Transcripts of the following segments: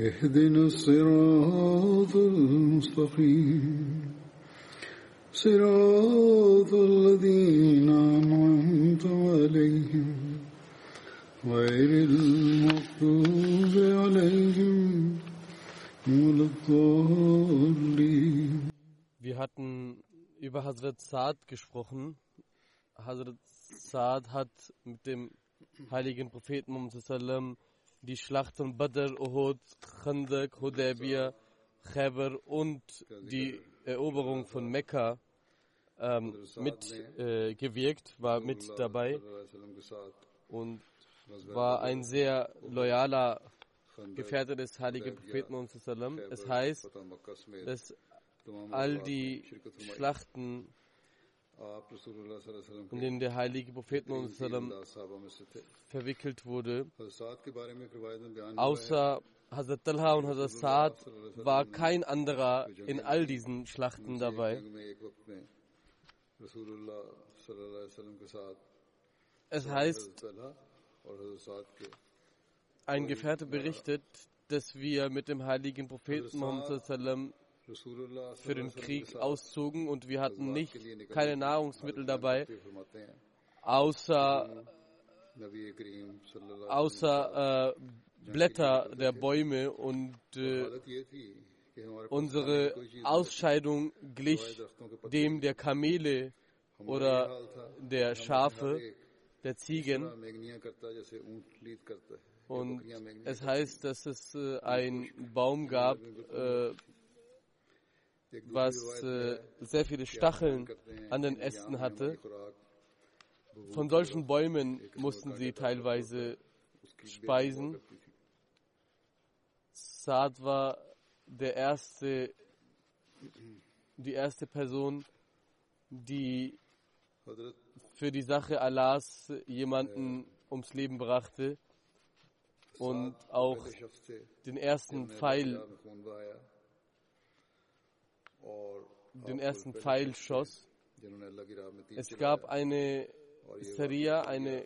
اهدنا الصراط المستقيم صراط الذين أنعمت عليهم غير المغضوب عليهم ولا الضالين Wir hatten über Hazrat Saad gesprochen. Hazrat Saad hat mit dem heiligen Propheten Muhammad sallam die Schlachten Badr, Uhud, Khandak, Hudaybiyah, Khaybar und die Eroberung von Mekka ähm, mitgewirkt, äh, war mit dabei und war ein sehr loyaler Gefährte des heiligen Propheten. Es heißt, dass all die Schlachten, in denen der heilige Prophet Muhammad sallam verwickelt wurde, außer Hazrat Talha und Hazrat Saad war kein anderer in all diesen Schlachten dabei. Es heißt, ein Gefährte berichtet, dass wir mit dem heiligen Propheten Muhammad sallam für den Krieg auszogen und wir hatten nicht keine Nahrungsmittel dabei, außer, außer äh, Blätter der Bäume und äh, unsere Ausscheidung glich dem der Kamele oder der Schafe, der Ziegen. Und es heißt, dass es äh, einen Baum gab, äh, was äh, sehr viele Stacheln an den Ästen hatte. Von solchen Bäumen mussten sie teilweise speisen. Saad war der erste, die erste Person, die für die Sache Allahs jemanden ums Leben brachte und auch den ersten Pfeil den ersten Pfeil schoss. Es gab eine Saria, eine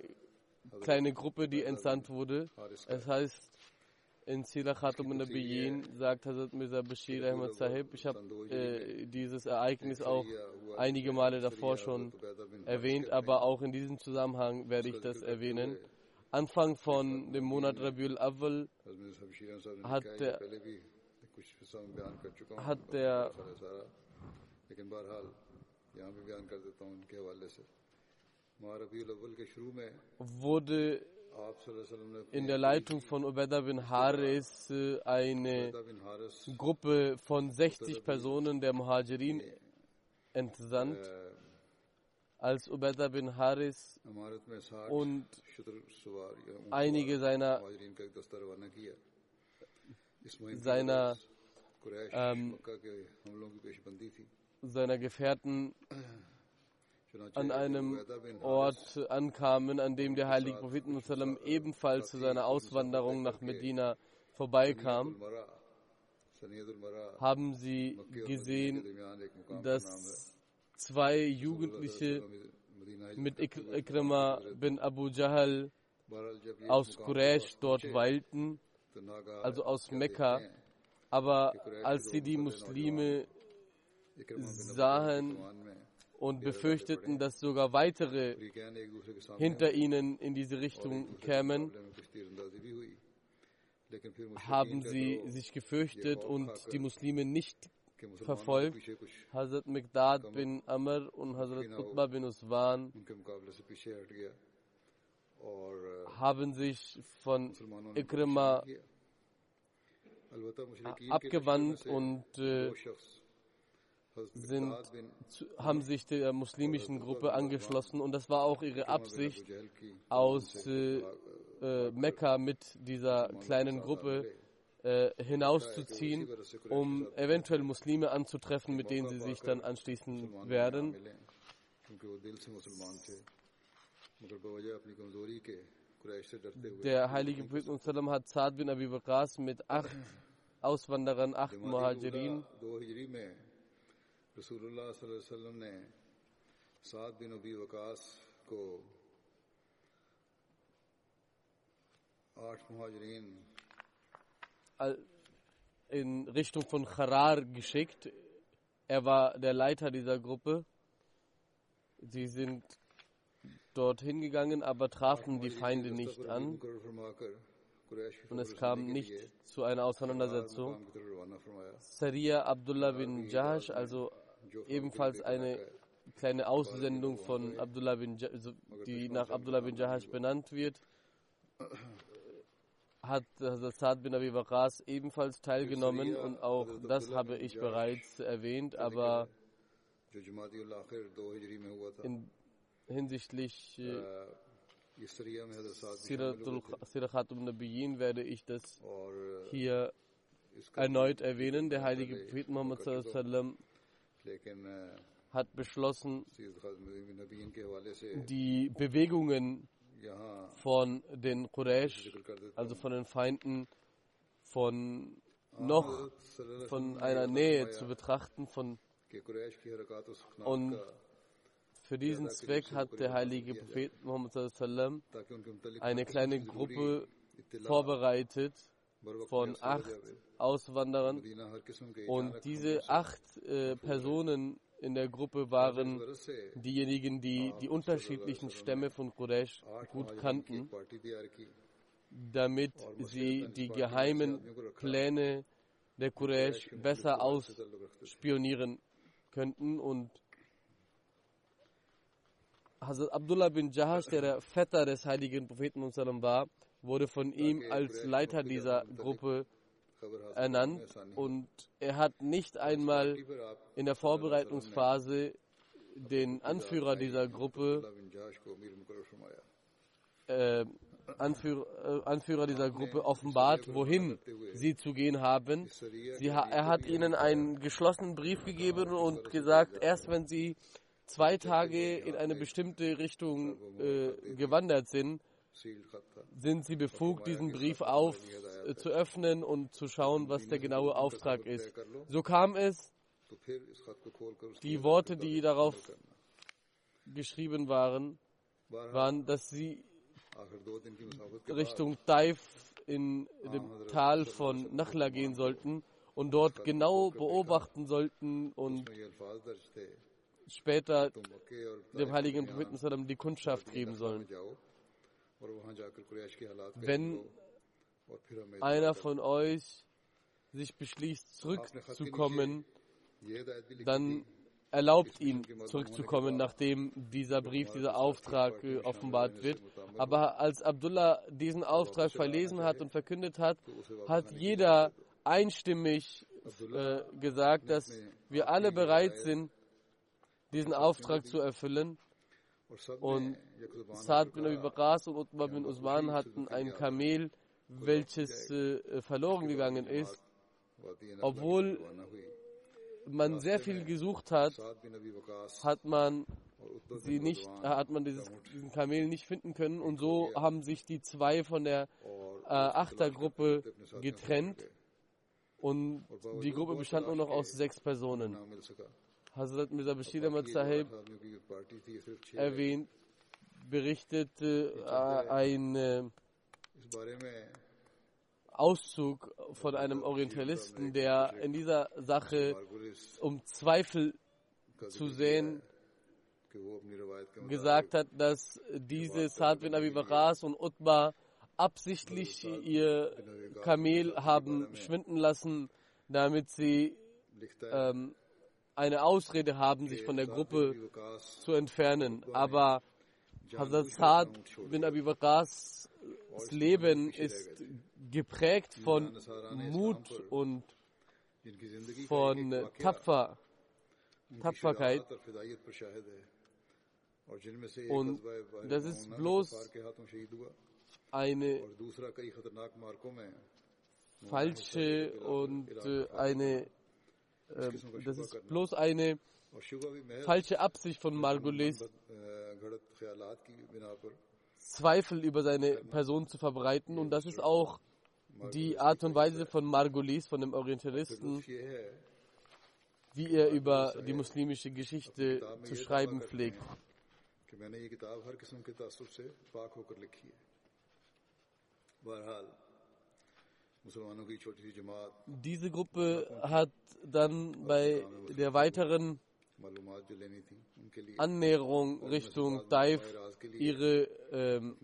kleine Gruppe, die entsandt wurde. Es heißt, in Sila Khatum Nabiyin sagt Hazrat Mirza Bashir Ahmad Sahib, ich habe äh, dieses Ereignis auch einige Male davor schon erwähnt, aber auch in diesem Zusammenhang werde ich das erwähnen. Anfang von dem Monat Rabiul Awwal hat der hat der wurde in der Leitung von Ubeda bin Haris eine Gruppe von 60 Personen der Muhajirin entsandt, als Ubeda bin Haris und einige seiner seiner, ähm, seiner Gefährten an einem Ort ankamen, an dem der heilige Prophet ebenfalls zu seiner Auswanderung nach Medina vorbeikam, haben sie gesehen, dass zwei Jugendliche mit Ikrima bin Abu Jahl aus Quraysh dort weilten also aus Mekka. Aber als sie die Muslime sahen und befürchteten, dass sogar weitere hinter ihnen in diese Richtung kämen, haben sie sich gefürchtet und die Muslime nicht verfolgt. Hazrat Mikdad bin Amr und Hazrat Qutba bin Uswan haben sich von Ikrima abgewandt und äh, sind, haben sich der muslimischen Gruppe angeschlossen und das war auch ihre Absicht, aus äh, Mekka mit dieser kleinen Gruppe äh, hinauszuziehen, um eventuell Muslime anzutreffen, mit denen sie sich dann anschließen werden. Der heilige Prophet hat Saad bin Abi Waqas mit acht Auswanderern, acht Muhajirin, acht Muhajirin in Richtung von Harar geschickt. Er war der Leiter dieser Gruppe. Sie sind dorthin gegangen, aber trafen die Feinde nicht an. Und es kam nicht zu einer Auseinandersetzung. Saria Abdullah bin Jahash, also ebenfalls eine kleine Aussendung von Abdullah bin Jah also die nach Abdullah bin Jahash benannt wird, hat Hazrat Saad bin Abi Waqas ebenfalls teilgenommen und auch das habe ich bereits erwähnt, aber in hinsichtlich äh, Sirah Nabiyin werde ich das hier erneut erwähnen. Der heilige Prophet Muhammad sallam, hat beschlossen, die Bewegungen von den Quraysh, also, also von den Feinden, von noch von einer Nähe zu betrachten, von und für diesen Zweck hat der heilige Prophet Muhammad eine kleine Gruppe vorbereitet von acht Auswanderern. Und diese acht äh, Personen in der Gruppe waren diejenigen, die die unterschiedlichen Stämme von Quraysh gut kannten, damit sie die geheimen Pläne der Quraysh besser ausspionieren könnten und Hazrat Abdullah bin Jahash, der der Vetter des heiligen Propheten war, wurde von ihm als Leiter dieser Gruppe ernannt. Und er hat nicht einmal in der Vorbereitungsphase den Anführer dieser Gruppe äh, Anführer, äh, Anführer, dieser Gruppe offenbart, wohin sie zu gehen haben. Sie, er hat ihnen einen geschlossenen Brief gegeben und gesagt, erst wenn sie zwei Tage in eine bestimmte Richtung äh, gewandert sind, sind sie befugt, diesen Brief auf äh, zu öffnen und zu schauen, was der genaue Auftrag ist. So kam es, die Worte, die darauf geschrieben waren, waren, dass sie Richtung Taif in dem Tal von Nachla gehen sollten und dort genau beobachten sollten und später dem heiligen Propheten Saddam die Kundschaft geben sollen. Wenn einer von euch sich beschließt, zurückzukommen, dann erlaubt ihn zurückzukommen, nachdem dieser Brief, dieser Auftrag offenbart wird. Aber als Abdullah diesen Auftrag verlesen hat und verkündet hat, hat jeder einstimmig äh, gesagt, dass wir alle bereit sind, diesen Auftrag zu erfüllen. Und Saad bin Abi Bakas und Utbah bin Usman hatten ein Kamel, welches äh, verloren gegangen ist, obwohl man sehr viel gesucht hat, hat man sie nicht, hat man dieses, diesen Kamel nicht finden können und so haben sich die zwei von der äh, Achtergruppe getrennt und die Gruppe bestand nur noch aus sechs Personen. Hazrat Mirza Bashir Ahmad Sahib erwähnt, berichtet äh, ein äh, äh, Auszug von einem Orientalisten, der in dieser Sache, um Zweifel zu sehen, gesagt hat, dass diese Saad bin Abi Baras und Utbah absichtlich ihr Kamel haben schwinden lassen, damit sie ähm, eine Ausrede haben, sich von der Gruppe zu entfernen. Aber Hazrat Saad bin Abi Waqas Leben ist geprägt von Mut und von Tapfer, Tapferkeit. Und das ist bloß eine falsche und äh, eine äh, das ist bloß eine falsche Absicht von Margulis, Zweifel über seine Person zu verbreiten. Und das ist auch die Art und Weise von Margulis, von dem Orientalisten, wie er über die muslimische Geschichte zu schreiben pflegt. بہرحال diese Gruppe hat dann bei der weiteren Annäherung Richtung Daif ihre ähm,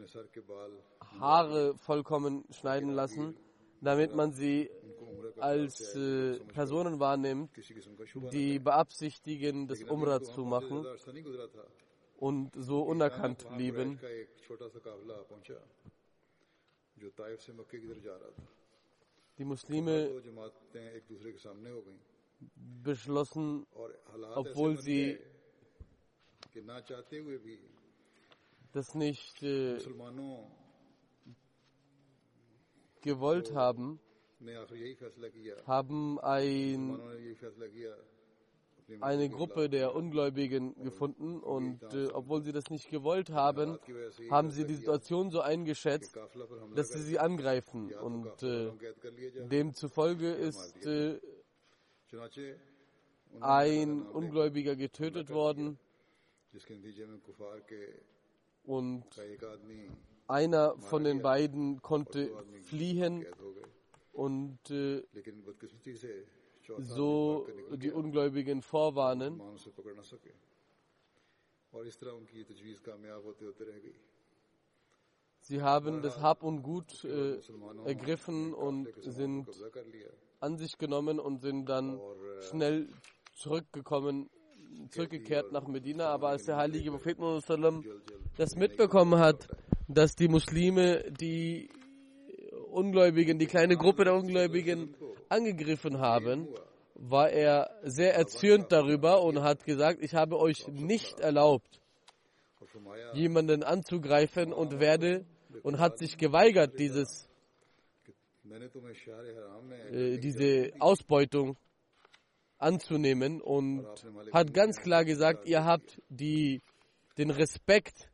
Haare vollkommen schneiden lassen, damit man sie als äh, Personen wahrnimmt, die beabsichtigen, das Umrah zu machen und so unerkannt blieben die Muslime beschlossen, obwohl sie das nicht äh, gewollt haben, haben ein eine Gruppe der Ungläubigen gefunden und äh, obwohl sie das nicht gewollt haben, haben sie die Situation so eingeschätzt, dass sie sie angreifen. Und äh, demzufolge ist äh, ein Ungläubiger getötet worden. und einer von den beiden konnte fliehen und äh, so die Ungläubigen vorwarnen. Sie haben das Hab und Gut äh, ergriffen und sind an sich genommen und sind dann schnell zurückgekommen, zurückgekehrt nach Medina. Aber als der heilige Prophet das mitbekommen hat, dass die Muslime, die Ungläubigen, die kleine Gruppe der Ungläubigen angegriffen haben, war er sehr erzürnt darüber und hat gesagt, ich habe euch nicht erlaubt, jemanden anzugreifen und werde und hat sich geweigert, dieses, äh, diese Ausbeutung anzunehmen und hat ganz klar gesagt, ihr habt die, den Respekt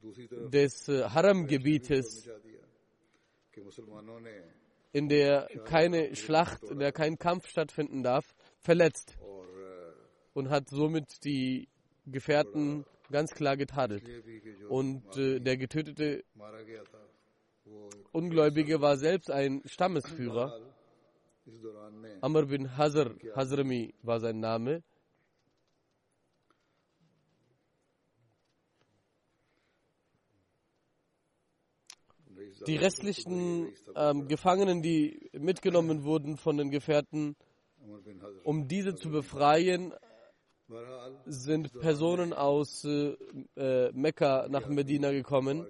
des äh, Haram-Gebietes in der keine Schlacht, in der kein Kampf stattfinden darf, verletzt und hat somit die Gefährten ganz klar getadelt. Und äh, der getötete Ungläubige war selbst ein Stammesführer. Amr bin Hazr, Hazrami war sein Name. Die restlichen ähm, Gefangenen, die mitgenommen wurden von den Gefährten, um diese zu befreien, sind Personen aus äh, Mekka nach Medina gekommen.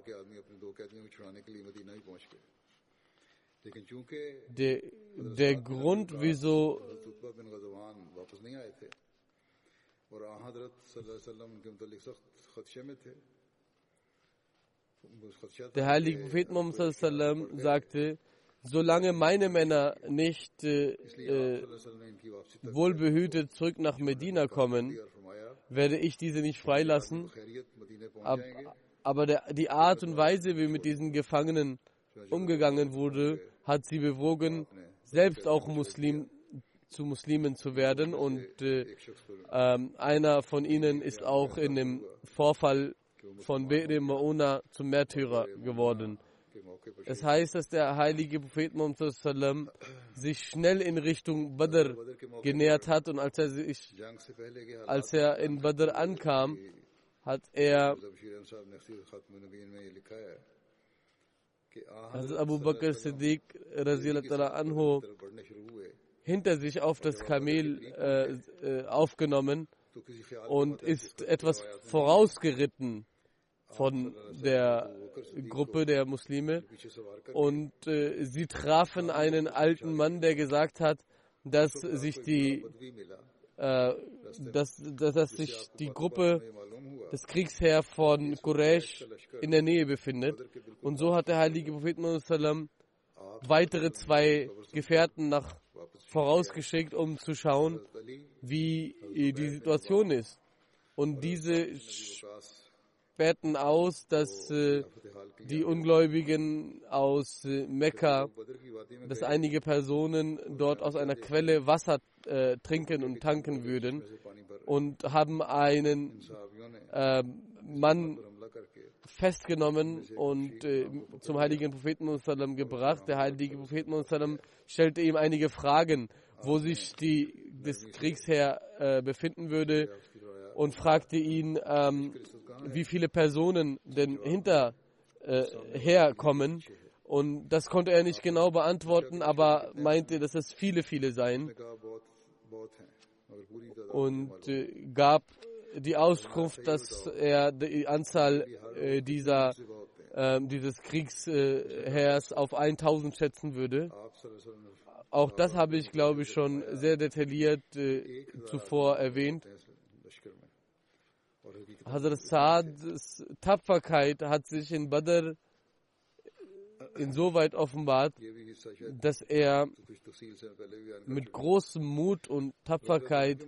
Der, der Grund, wieso der heilige Prophet Muhammad sagte, solange meine Männer nicht äh, äh, wohlbehütet zurück nach Medina kommen, werde ich diese nicht freilassen. Aber, aber der, die Art und Weise, wie mit diesen Gefangenen umgegangen wurde, hat sie bewogen, selbst auch Muslim zu Muslimen zu werden. Und äh, ähm, einer von ihnen ist auch in dem Vorfall von Be'er Mauna zum Märtyrer geworden. Es heißt, dass der heilige Prophet Muhammad sich schnell in Richtung Badr genähert hat und als er, sich, als er in Badr ankam, hat er also Abu Bakr Siddiq anhu hinter sich auf das Kamel äh, äh aufgenommen und ist etwas vorausgeritten von der Gruppe der Muslime und äh, sie trafen einen alten Mann, der gesagt hat, dass sich die äh, dass, dass, dass sich die Gruppe des Kriegsherr von Quraysh in der Nähe befindet. Und so hat der heilige Prophet Muhammad weitere zwei Gefährten nach vorausgeschickt, um zu schauen, wie die Situation ist. Und diese späten aus, dass äh, die Ungläubigen aus äh, Mekka, dass einige Personen dort aus einer Quelle Wasser äh, trinken und tanken würden und haben einen äh, Mann festgenommen und äh, zum heiligen Propheten Musallam gebracht. Der heilige Prophet Musallam stellte ihm einige Fragen, wo sich die, das Kriegsheer äh, befinden würde und fragte ihn, ähm, wie viele Personen denn hinterher äh. Und das konnte er nicht genau beantworten, aber meinte, dass es viele, viele seien. Und äh, gab die Auskunft, dass er die Anzahl äh, dieser, äh, dieses Kriegsheers auf 1000 schätzen würde. Auch das habe ich, glaube ich, schon sehr detailliert zuvor erwähnt. Hazrat Saads Tapferkeit hat sich in Badr insoweit offenbart, dass er mit großem Mut und Tapferkeit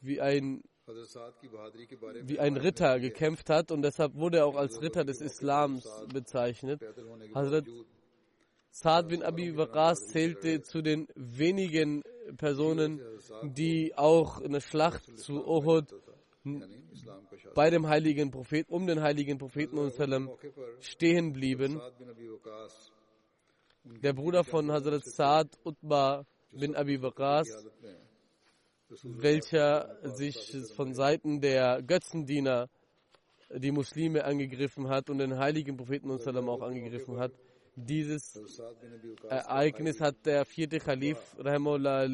wie ein, wie ein Ritter gekämpft hat und deshalb wurde er auch als Ritter des Islams bezeichnet. Hazrat Saad bin Abi Waqas zählte zu den wenigen Personen, die auch in der Schlacht zu Uhud bei dem heiligen Propheten, um den heiligen Propheten stehen blieben. Der Bruder von Hazrat Saad Utbah bin Abi Waqas, welcher sich von Seiten der Götzendiener die Muslime angegriffen hat und den heiligen Propheten auch angegriffen hat. Dieses Ereignis hat der vierte Khalif Rahimullah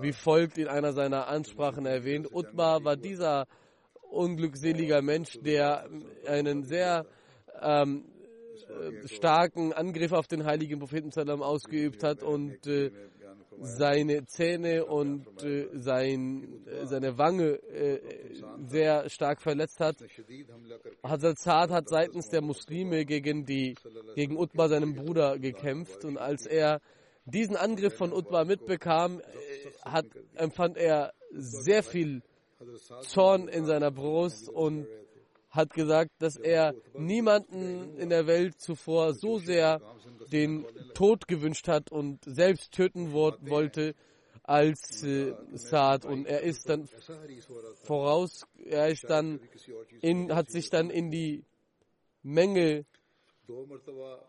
wie folgt in einer seiner Ansprachen erwähnt. Utbah war dieser unglückseliger Mensch, der einen sehr ähm, starken Angriff auf den heiligen Propheten ausgeübt hat und äh, seine Zähne und äh, sein, äh, seine Wange äh, sehr stark verletzt hat. Hazrat Saad hat seitens der Muslime gegen, die, gegen Utbah, seinem Bruder, gekämpft und als er diesen Angriff von Utbah mitbekam, äh, hat, empfand er sehr viel Zorn in seiner Brust und hat gesagt, dass er niemanden in der Welt zuvor so sehr den Tod gewünscht hat und selbst töten wollte als äh, Saad. und er ist dann voraus, er ist dann in, hat sich dann in die Menge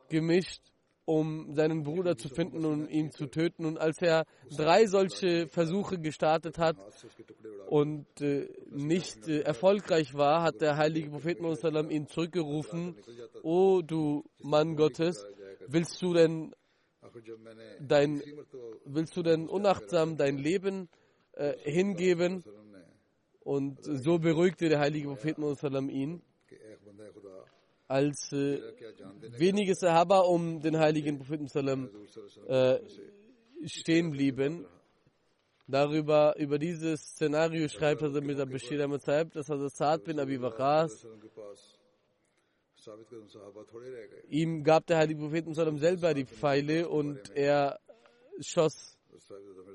gemischt um seinen Bruder zu finden und ihn zu töten. Und als er drei solche Versuche gestartet hat und äh, nicht äh, erfolgreich war, hat der heilige Prophet ihn zurückgerufen, O du Mann Gottes, willst du denn dein, willst du denn unachtsam dein Leben äh, hingeben? Und so beruhigte der heilige Prophet ihn als äh, wenige Sahaba um den heiligen Propheten äh, stehen blieben. Darüber, über dieses Szenario schreibt Hazrat Mirza Bashir Ahmad Sahib, dass Hazrat Saad bin Abi Waqas ihm gab der heilige Propheten sallam selber die Pfeile und er schoss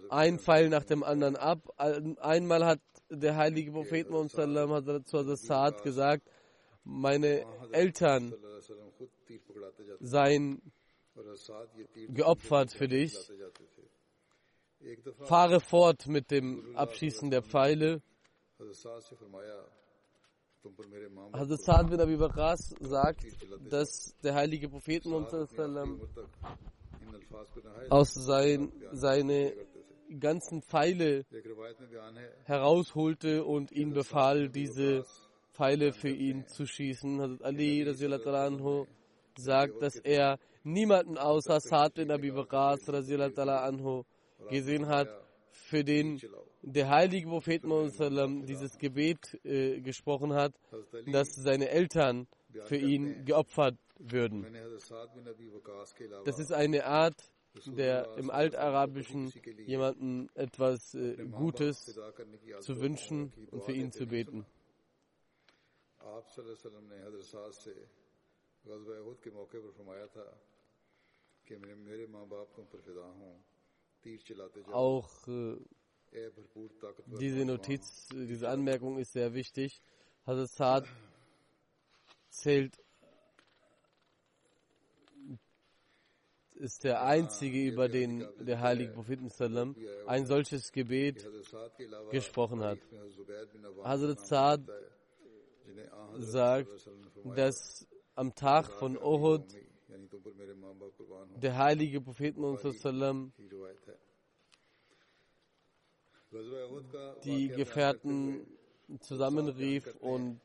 ein Pfeil nach dem anderen ab. Einmal hat der heilige Prophet sallam zu Hazrat Saad gesagt, meine Eltern seien geopfert für dich. Fahre fort mit dem Abschießen der Pfeile. Hazrat Saad bin Abi Bakras sagt, dass der heilige Prophet aus sein, seine ganzen Pfeile herausholte und ihm befahl, diese Pfeile für ihn zu schießen. Hazrat Ali anhu sagt, dass er niemanden außer Sa'd bin Abi Waqas anhu gesehen hat, für den der heilige Prophet Muhammad dieses Gebet äh, gesprochen hat, dass seine Eltern für ihn geopfert würden. Das ist eine Art, der im Altarabischen jemanden etwas äh, Gutes zu wünschen und für ihn zu beten. Auch äh, diese Notiz, diese Anmerkung ist sehr wichtig. Hazrat Saad zählt, ist der einzige, über den der heilige Prophet ein solches Gebet gesprochen hat. Hazrat Saad sagt, dass am Tag von Uhud der heilige Prophet die Gefährten zusammenrief und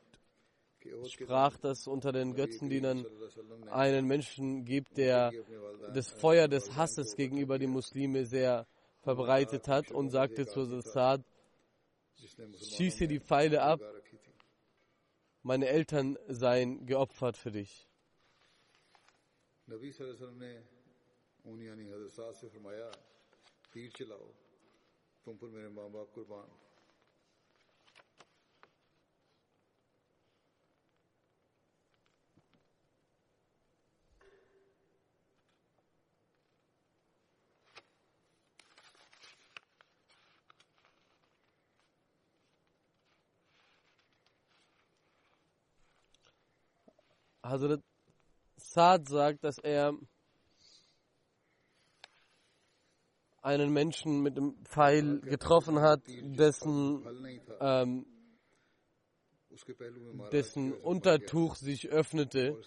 sprach, dass unter den Götzendienern einen Menschen gibt, der das Feuer des Hasses gegenüber den Muslime sehr verbreitet hat und sagte zu Sassad, schieße die Pfeile ab, meine Eltern seien geopfert für dich. Nabi sallallahu Hazrat Saad sagt, dass er einen Menschen mit dem Pfeil getroffen hat, dessen, ähm, dessen Untertuch sich öffnete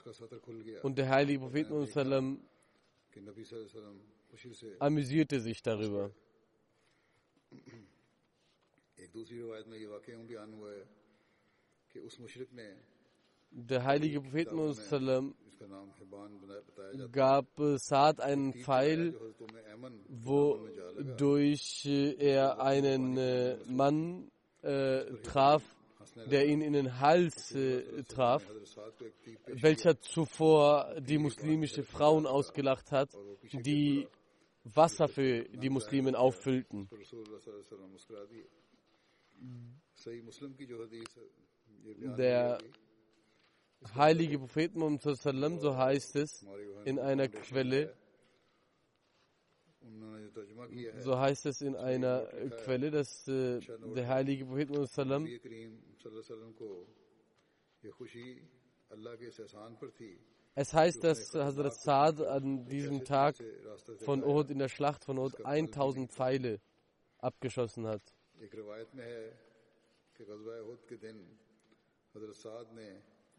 und der heilige Prophet amüsierte sich darüber. Der heilige Prophet gab Saad einen Pfeil, wodurch er einen äh, Mann äh, traf, der ihn in den Hals äh, traf, welcher zuvor die muslimische Frauen ausgelacht hat, die Wasser für die Muslimen auffüllten. Der heilige Prophet Muhammad so heißt es in einer Quelle, so heißt es in einer Quelle, dass äh, der heilige Prophet Muhammad es heißt, dass Hazrat Saad an diesem Tag von Uhud in der Schlacht von Uhud 1000 Pfeile abgeschossen hat.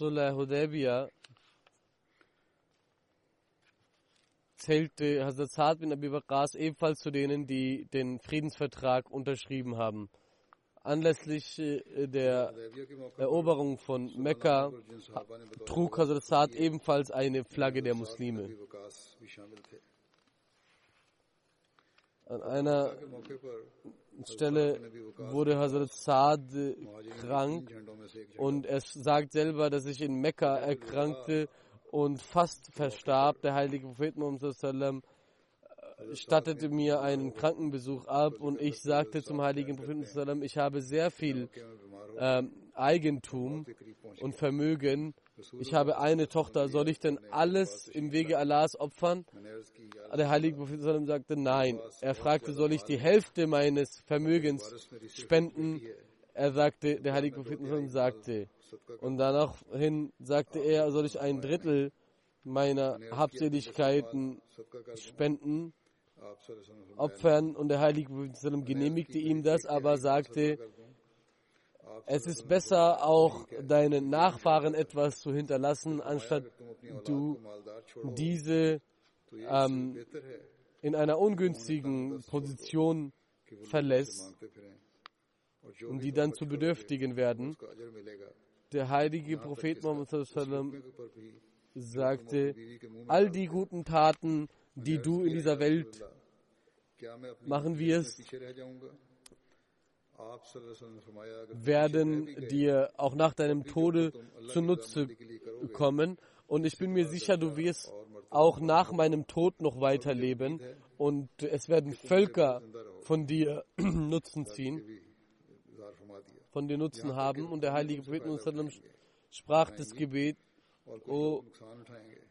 Sulh Hudaybiyah zählte Hazrat Saad bin Abi Waqas ebenfalls zu denen, die den Friedensvertrag unterschrieben haben. Anlässlich äh, der Eroberung von Mekka trug Hazrat Saad ebenfalls eine Flagge der Muslime. An einer Stelle wurde Hazrat Saad krank und er sagt selber, dass ich in Mekka erkrankte und fast verstarb. Der heilige Prophet Muhammad äh, stattete mir einen Krankenbesuch ab und ich sagte zum heiligen Propheten, ich habe sehr viel äh, Eigentum und Vermögen ich habe eine Tochter, soll ich denn alles im Wege Allahs opfern? Der heilige Prophet sagte nein. Er fragte, soll ich die Hälfte meines Vermögens spenden? Er sagte, der heilige Prophet sagte. Und danach hin sagte er, soll ich ein Drittel meiner Habseligkeiten spenden, opfern? Und der heilige Prophet genehmigte ihm das, aber sagte, es ist besser, auch deinen Nachfahren etwas zu hinterlassen, anstatt du diese ähm, in einer ungünstigen Position verlässt und die dann zu Bedürftigen werden. Der heilige Prophet Muhammad sagte, all die guten Taten, die du in dieser Welt machen wirst, werden dir auch nach deinem Tode zunutze kommen. Und ich bin mir sicher, du wirst auch nach meinem Tod noch weiterleben. Und es werden Völker von dir Nutzen ziehen, von dir Nutzen haben. Und der heilige Prophet sprach das Gebet, O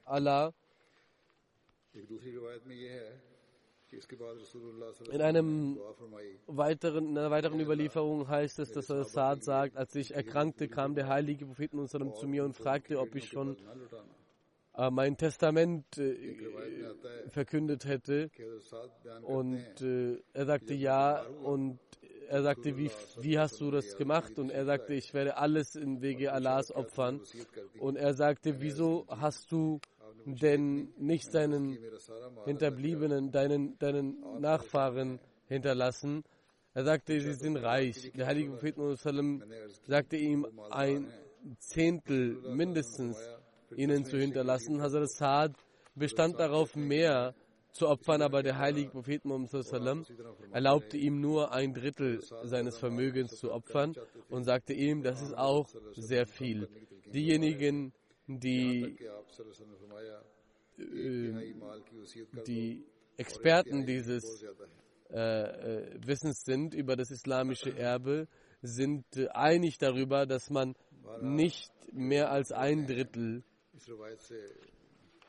Allah, in, einem weiteren, in einer weiteren Überlieferung heißt es, dass der Saad sagt, als ich erkrankte, kam der heilige Prophet zu mir und fragte, ob ich schon äh, mein Testament äh, verkündet hätte. Und äh, er sagte ja und er sagte, wie, wie hast du das gemacht? Und er sagte, ich werde alles im Wege Allahs opfern. Und er sagte, wieso hast du denn nicht seinen Hinterbliebenen, deinen, deinen Nachfahren hinterlassen. Er sagte, sie sind reich. Der heilige Prophet sagte ihm, ein Zehntel mindestens ihnen zu hinterlassen. Hazrat Saad bestand darauf, mehr zu opfern, aber der heilige Prophet erlaubte ihm nur ein Drittel seines Vermögens zu opfern und sagte ihm, das ist auch sehr viel. Diejenigen, die, ähm, die Experten dieses äh, äh, Wissens sind über das islamische Erbe, sind äh, einig darüber, dass man nicht mehr als ein Drittel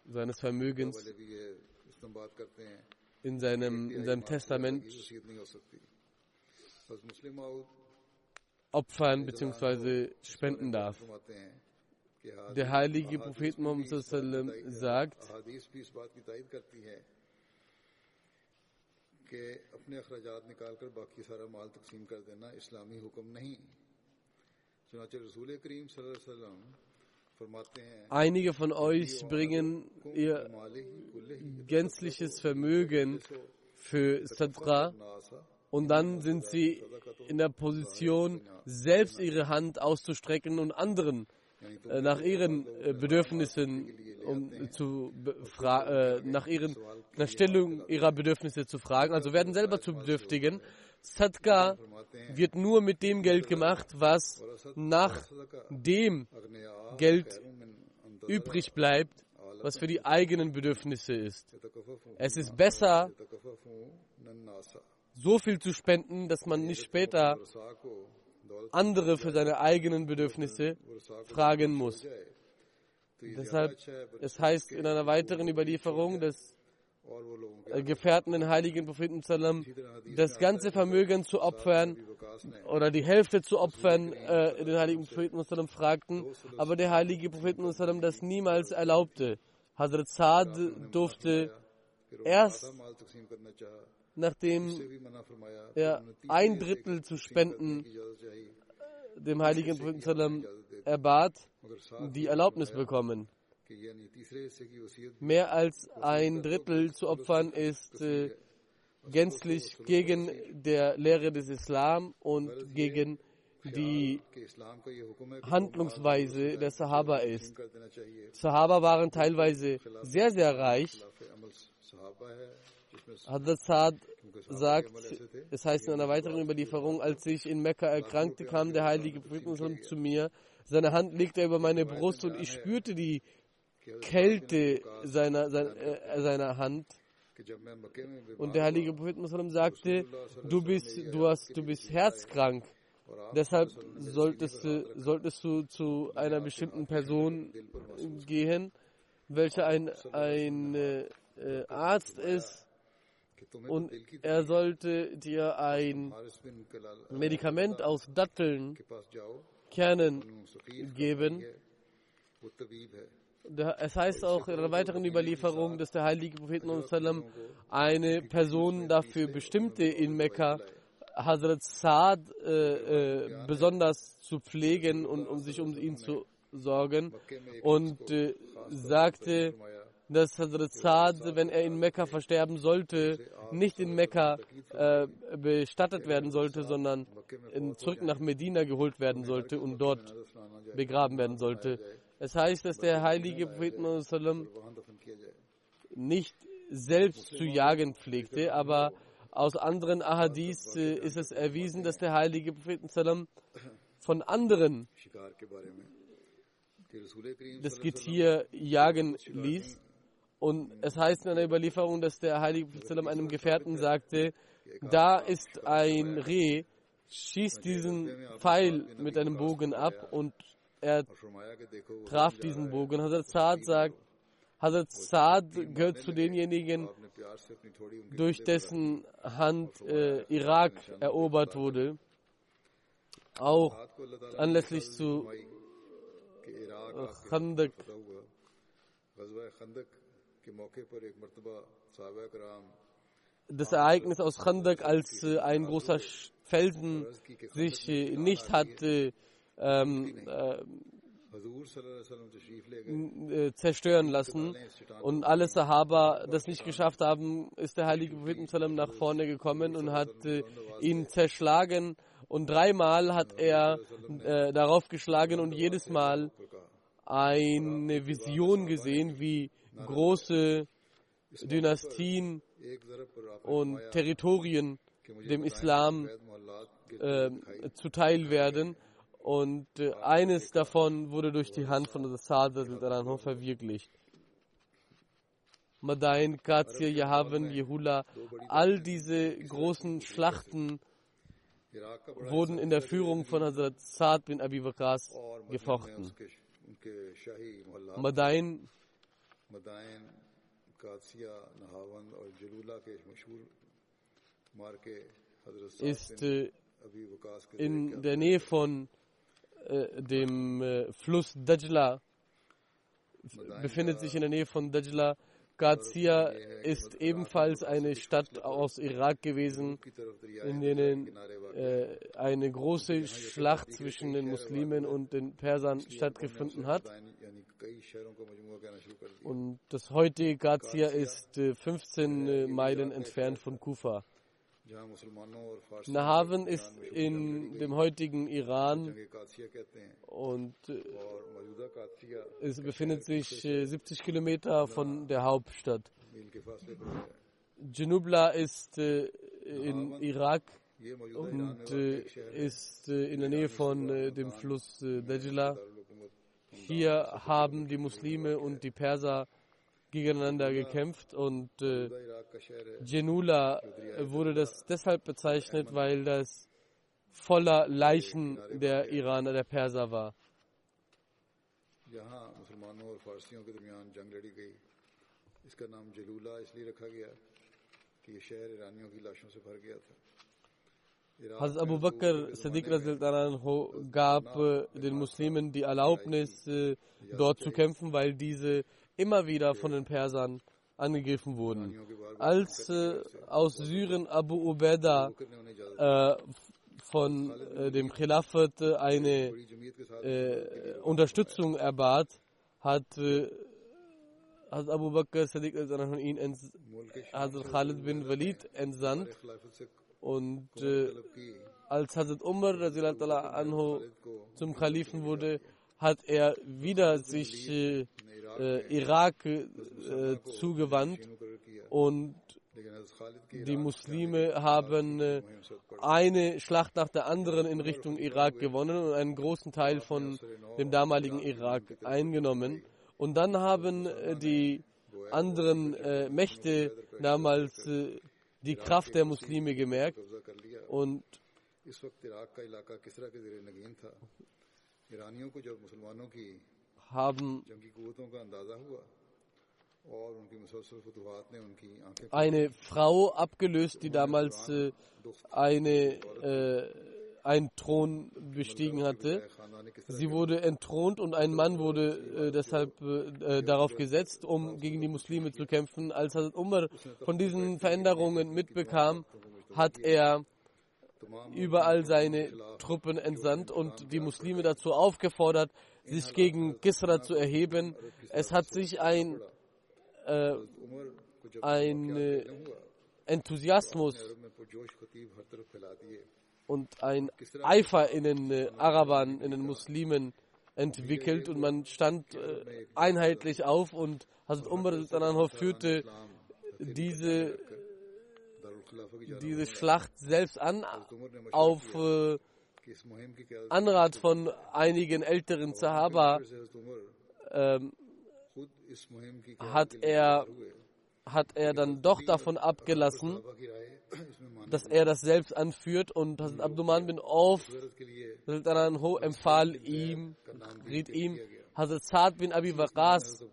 seines Vermögens in seinem, in seinem Testament opfern bzw. spenden darf. Der heilige Prophet Muhammad sagt, Einige von euch bringen ihr gänzliches Vermögen für Sadra und dann sind sie in der Position, selbst ihre Hand auszustrecken und anderen zu äh, nach ihren äh, Bedürfnissen um zu äh, nach ihren nach Stellung ihrer Bedürfnisse zu fragen, also werden selber zu Bedürftigen. Sadka wird nur mit dem Geld gemacht, was nach dem Geld übrig bleibt, was für die eigenen Bedürfnisse ist. Es ist besser, so viel zu spenden, dass man nicht später andere für seine eigenen Bedürfnisse fragen muss. Deshalb, es heißt in einer weiteren Überlieferung, dass Gefährten den heiligen Propheten Salam das ganze Vermögen zu opfern oder die Hälfte zu opfern, äh, den heiligen Propheten Salam fragten, aber der heilige Propheten Salam das niemals erlaubte. Hazrat Saad durfte erst nachdem er ein Drittel zu spenden dem heiligen Propheten erbat, die Erlaubnis bekommen. Mehr als ein Drittel zu opfern ist äh, gänzlich gegen der Lehre des Islam und gegen die Handlungsweise der Sahaba ist. Sahaba waren teilweise sehr, sehr reich Hadrat Saad sagt, es heißt in einer weiteren Überlieferung, als ich in Mekka erkrankte, kam der heilige Prophet zu mir. Seine Hand legte er über meine Brust und ich spürte die Kälte seiner, seiner, äh, seiner Hand. Und der heilige Prophet sagte, du bist, du hast, du bist herzkrank. Deshalb solltest du, solltest du zu einer bestimmten Person gehen, welche ein, ein äh, äh Arzt ist, und er sollte dir ein Medikament aus Datteln, Kernen geben. Es heißt auch in einer weiteren Überlieferung, dass der heilige Prophet eine Person dafür bestimmte in Mekka, Hazrat Saad äh, äh, besonders zu pflegen und um sich um ihn zu sorgen. Und äh, sagte, dass Hazrat Saad, wenn er in Mekka versterben sollte, nicht in Mekka äh, bestattet werden sollte, sondern in, zurück nach Medina geholt werden sollte und dort begraben werden sollte. Es heißt, dass der heilige Prophet nicht selbst zu jagen pflegte, aber aus anderen Ahadith äh, ist es erwiesen, dass der heilige Prophet von anderen das Getier jagen ließ. Und es heißt in einer Überlieferung, dass der heilige Prophet einem Gefährten sagte, da ist ein Reh, schießt diesen Pfeil mit einem Bogen ab und er traf diesen Bogen. Hazrat Saad sagt, Hazrat Saad gehört zu denjenigen, durch dessen Hand äh, Irak erobert wurde. Auch anlässlich zu Khandak. Das Ereignis aus Khandak, als äh, ein großer Felsen sich äh, nicht hat äh, ähm, äh, zerstören lassen und alle Sahaba das nicht geschafft haben, ist der heilige Prophet nach vorne gekommen und hat ihn zerschlagen und dreimal hat er darauf geschlagen und jedes Mal eine Vision gesehen, wie große Dynastien und Territorien dem Islam äh, zuteil werden und äh, eines davon wurde durch die Hand von Assad verwirklicht. Madain, Qazir, Yahavan, Jehula, all diese großen Schlachten wurden in der Führung von Hazrat Saad bin Abi Waqas gefochten. Madain ist äh, in der Nähe von äh, dem äh, Fluss Dajla, befindet sich in der Nähe von Dajla. Gazia ist ebenfalls eine Stadt aus Irak gewesen, in der äh, eine große Schlacht zwischen den Muslimen und den Persern stattgefunden hat. Und das heutige Gazia ist 15 äh, Meilen entfernt von Kufa. Nahavan ist in dem heutigen Iran. Und äh, es befindet sich 70 äh, Kilometer von der Hauptstadt. Janubla ist äh, in Irak und ist in der Nähe von dem Fluss Dajla. Hier haben die Muslime und die Perser gegeneinander gekämpft und äh, Genula wurde das deshalb bezeichnet, weil das voller Leichen der Iraner, der Perser war. Hazrat Abu Bakr Siddiq gab den Muslimen die Erlaubnis, dort zu kämpfen, weil diese immer wieder von den Persern angegriffen wurden. Als äh, aus Syrien Abu Ubaidah äh, von äh, dem Khilafat eine Unterstützung erbat, hat, hat Abu Bakr Sadiq ihn Hazrat Khalid bin Walid entsandt und äh, als Hazrat Umar anhu zum Kalifen wurde, hat er wieder sich äh, äh, Irak zugewandt. Und die Muslime haben eine Schlacht nach der anderen in Richtung Irak gewonnen und einen großen Teil von dem damaligen Irak eingenommen. Und dann haben äh, die anderen äh, Mächte damals äh, die Kraft der Muslime gemerkt und haben eine Frau abgelöst, die damals äh, eine, äh, einen Thron bestiegen hatte. Sie wurde entthront und ein Mann wurde äh, deshalb äh, darauf gesetzt, um gegen die Muslime zu kämpfen. Als Hazrat Umar von diesen Veränderungen mitbekam, hat er überall seine Truppen entsandt und die Muslime dazu aufgefordert, sich gegen Kisra zu erheben. Es hat sich ein, äh, ein äh, Enthusiasmus und ein Eifer in den äh, Arabern, in den Muslimen entwickelt. Und man stand äh, einheitlich auf und Hazrat Umar führte diese diese Schlacht selbst an, auf äh, Anrat von einigen älteren Sahaba. Ähm, hat er hat er dann doch davon abgelassen, dass er das selbst anführt und Hazrat Abdurrahman bin Auf empfahl ihm, riet ihm, Hazrat Saad bin Abi Waqas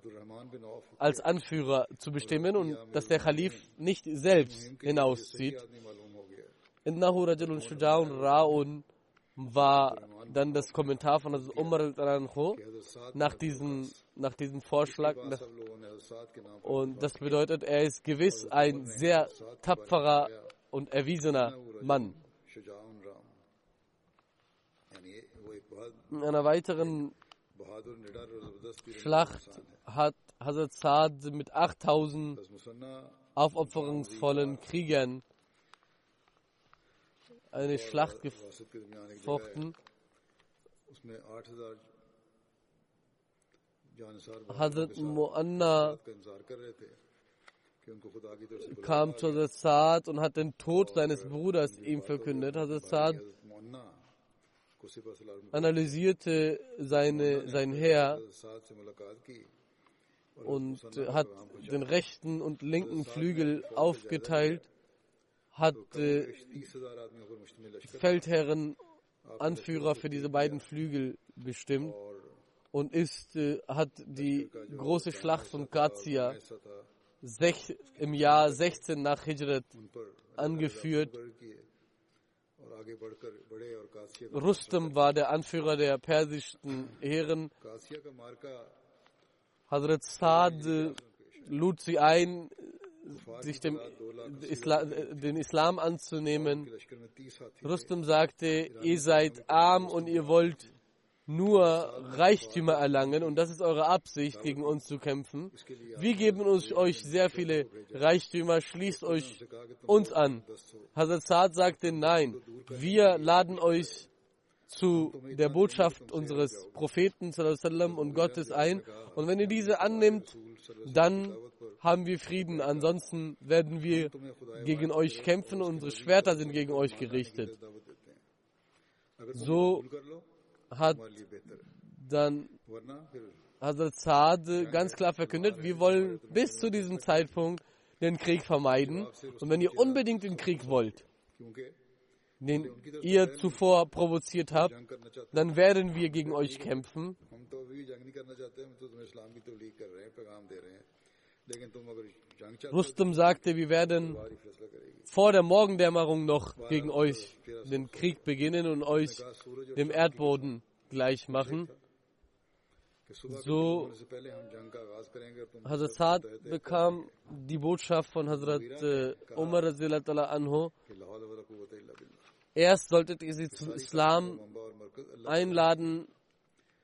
als Anführer zu bestimmen und dass der Khalif nicht selbst hinauszieht. Innahu rajulun shuja'un ra'un war dann das Kommentar von Hazrat Umar al-Anho nach diesem, nach diesem Vorschlag. Und das bedeutet, er ist gewiss ein sehr tapferer und erwiesener Mann. In einer weiteren Schlacht hat Hazrat Saad mit 8000 aufopferungsvollen Kriegern eine Schlacht gefochten. Hazrat Muanna kam zu Hazrat und hat den Tod seines Bruders ihm verkündet. Hazrat Saad analysierte seine, sein Heer und hat den rechten und linken Flügel aufgeteilt, hat äh, Feldherren, Anführer für diese beiden Flügel bestimmt und ist, äh, hat die große Schlacht von Qadsia im Jahr 16 nach Hijrat angeführt Rustem war der Anführer der persischen Heeren. Hazrat Saad lud sie ein, sich dem Isla den Islam anzunehmen. Rustem sagte, ihr seid arm und ihr wollt nur Reichtümer erlangen und das ist eure Absicht, gegen uns zu kämpfen. Wir geben uns, euch sehr viele Reichtümer, schließt euch uns an. Hazrat Saad sagte, nein, wir laden euch zu der Botschaft unseres Propheten und Gottes ein und wenn ihr diese annimmt, dann haben wir Frieden, ansonsten werden wir gegen euch kämpfen, unsere Schwerter sind gegen euch gerichtet. So hat dann Hazrat Saad ganz klar verkündet, wir wollen bis zu diesem Zeitpunkt den Krieg vermeiden. Und wenn ihr unbedingt den Krieg wollt, den ihr zuvor provoziert habt, dann werden wir gegen euch kämpfen. Rustum sagte, wir werden vor der Morgendämmerung noch gegen euch den Krieg beginnen und euch dem Erdboden gleich machen. So. Hazrat Saad bekam die Botschaft von Hazrat äh, Umar anhu. Erst solltet ihr sie zum Islam einladen,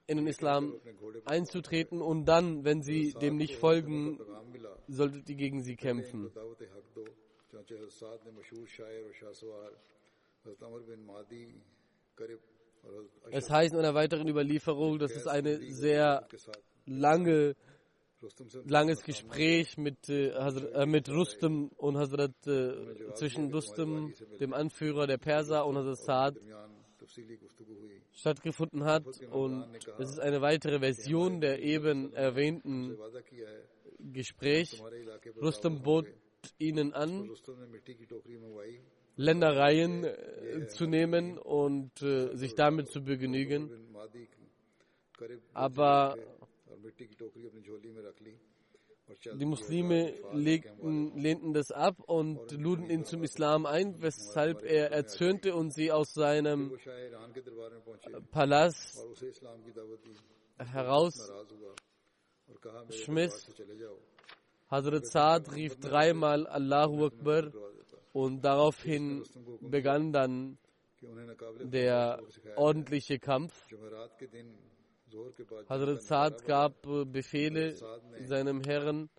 in den Islam einzutreten und dann, wenn sie dem nicht folgen, solltet ihr gegen sie kämpfen. Es heißt in einer weiteren Überlieferung, dass es eine sehr lange, langes Gespräch mit, äh, äh, mit Rustem und Hazrat, äh, zwischen Rustem, dem Anführer der Perser, und Hazrat Saad stattgefunden hat. Und es ist eine weitere Version der eben erwähnten Gespräch. Rustem bot ihnen an, Ländereien äh, zu nehmen und äh, sich damit zu begnügen. Aber die Muslime legten, lehnten das ab und luden ihn zum Islam ein, weshalb er erzürnte und sie aus seinem Palast heraus schmiss Hazrat Saad rief dreimal Allahu Akbar und daraufhin begann dann der ordentliche Kampf. Hazrat Saad gab Befehle seinem Herrn.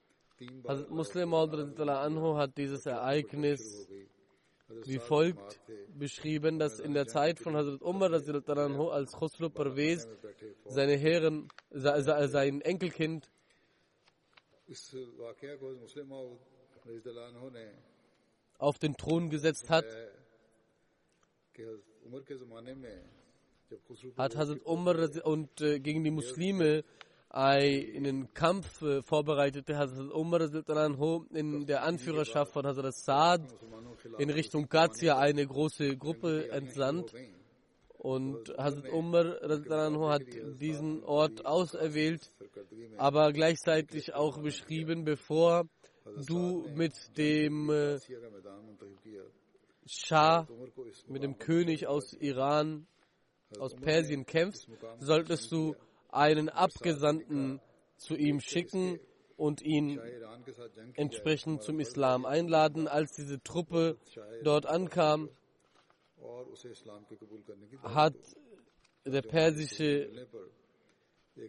Hazrat Muslim anhu hat dieses Ereignis wie folgt beschrieben, dass in der Zeit von Hazrat Umar als Khusru Parvez seine Herren, sein Enkelkind auf den Thron gesetzt hat, hat Hazrat Umar und äh, gegen die Muslime einen Kampf äh, vorbereitete, Hazrat Umar in der Anführerschaft von Hazrat Saad in Richtung Gazia eine große Gruppe entsandt. Und Hazrat Umar hat diesen Ort auserwählt, aber gleichzeitig auch beschrieben, bevor du äh, mit dem Schah, mit dem König aus Iran, aus Persien kämpfst, solltest du einen Abgesandten zu ihm schicken und ihn entsprechend zum Islam einladen. Als diese Truppe dort ankam, hat der persische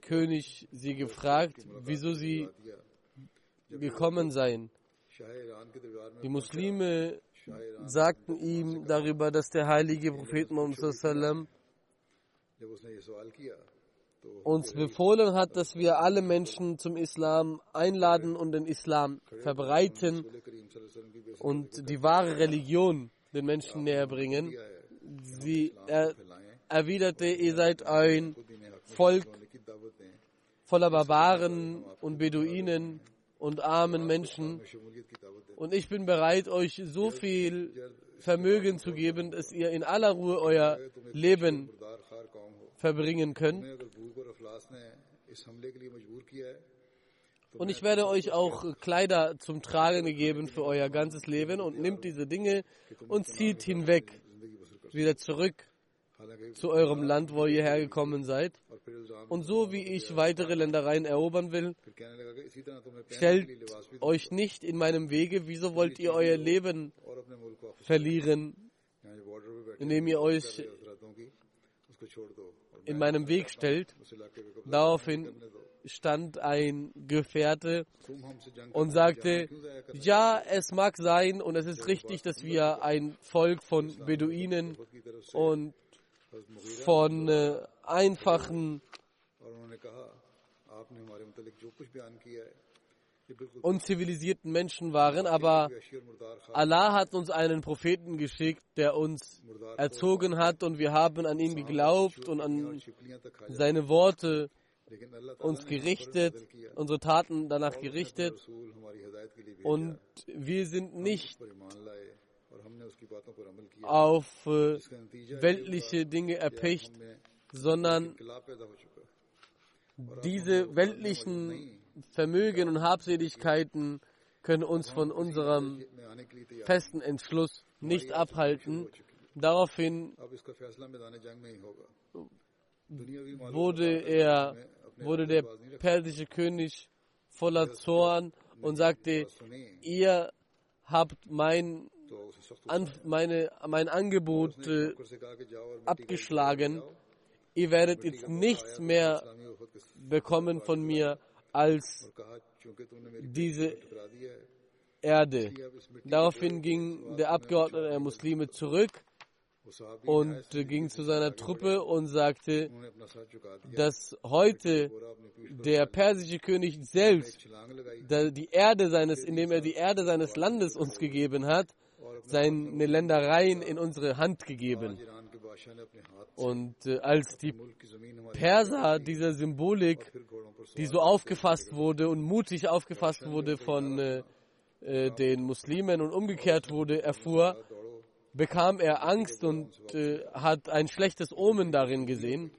König sie gefragt, wieso sie gekommen seien. Die Muslime sagten ihm darüber, dass der heilige Prophet Muhammad uns befohlen hat, dass wir alle Menschen zum Islam einladen und den Islam verbreiten und die wahre Religion den Menschen näher bringen. Sie er, erwiderte, ihr seid ein Volk voller Barbaren und Beduinen und armen Menschen. Und ich bin bereit, euch so viel Vermögen zu geben, dass ihr in aller Ruhe euer Leben verbringen könnt. Und ich werde euch auch äh, Kleider zum Tragen gegeben für euer ganzes Leben. Und nimmt diese Dinge und zieht hinweg wieder zurück zu eurem Land, wo ihr hergekommen seid. Und so wie ich weitere Ländereien erobern will, stellt euch nicht in meinem Wege, wieso wollt ihr euer Leben verlieren, indem ihr euch in meinem Weg stellt. Daraufhin stand ein Gefährte und sagte, ja, es mag sein und es ist richtig, dass wir ein Volk von Beduinen und von äh, einfachen und zivilisierten Menschen waren, aber Allah hat uns einen Propheten geschickt, der uns erzogen hat und wir haben an ihn geglaubt und an seine Worte uns gerichtet, unsere Taten danach gerichtet und wir sind nicht auf äh, weltliche Dinge erpicht, sondern diese weltlichen Vermögen und Habseligkeiten können uns von unserem festen Entschluss nicht abhalten. Daraufhin wurde er wurde der persische König voller Zorn und sagte, ihr habt mein, an, meine, mein Angebot äh, abgeschlagen, ihr werdet jetzt nichts mehr bekommen von mir als diese Erde. Daraufhin ging der Abgeordnete der Muslime zurück und ging zu seiner Truppe und sagte, dass heute der persische König selbst die Erde seines, indem er die Erde seines Landes uns gegeben hat, seine Ländereien in unsere Hand gegeben. Und äh, als die Perser dieser Symbolik, die so aufgefasst wurde und mutig aufgefasst wurde von äh, äh den Muslimen und umgekehrt wurde, erfuhr, bekam er Angst und äh, hat ein schlechtes Omen darin gesehen.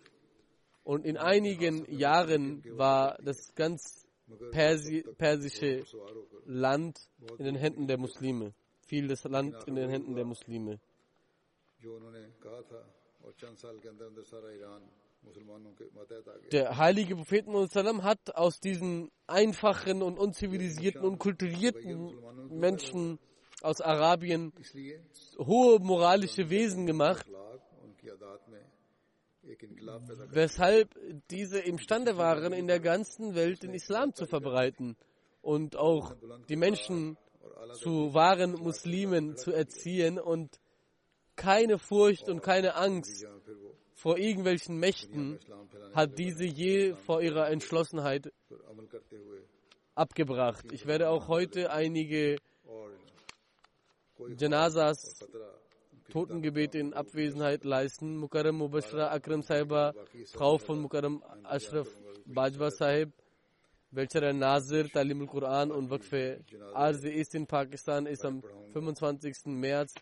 Und in einigen Jahren war das ganz Persi persische Land in den Händen der Muslime. Fiel das Land in den Händen der Muslime. Der heilige Prophet Muhammad hat aus diesen einfachen und unzivilisierten und kultivierten Menschen aus Arabien hohe moralische Wesen gemacht, weshalb diese imstande waren, in der ganzen Welt den Islam zu verbreiten und auch die Menschen zu wahren Muslimen zu erziehen und keine Furcht und keine Angst vor irgendwelchen Mächten hat diese je vor ihrer Entschlossenheit abgebracht. Ich werde auch heute einige Janazas Totengebete in Abwesenheit leisten. Mukarram Mubashra Akram Saiba, Frau von Mukarram Ashraf Bajwa Sahib, welcher ein Nazir, Talim al-Quran und Waqfe Arzi ist in Pakistan, ist am 25. März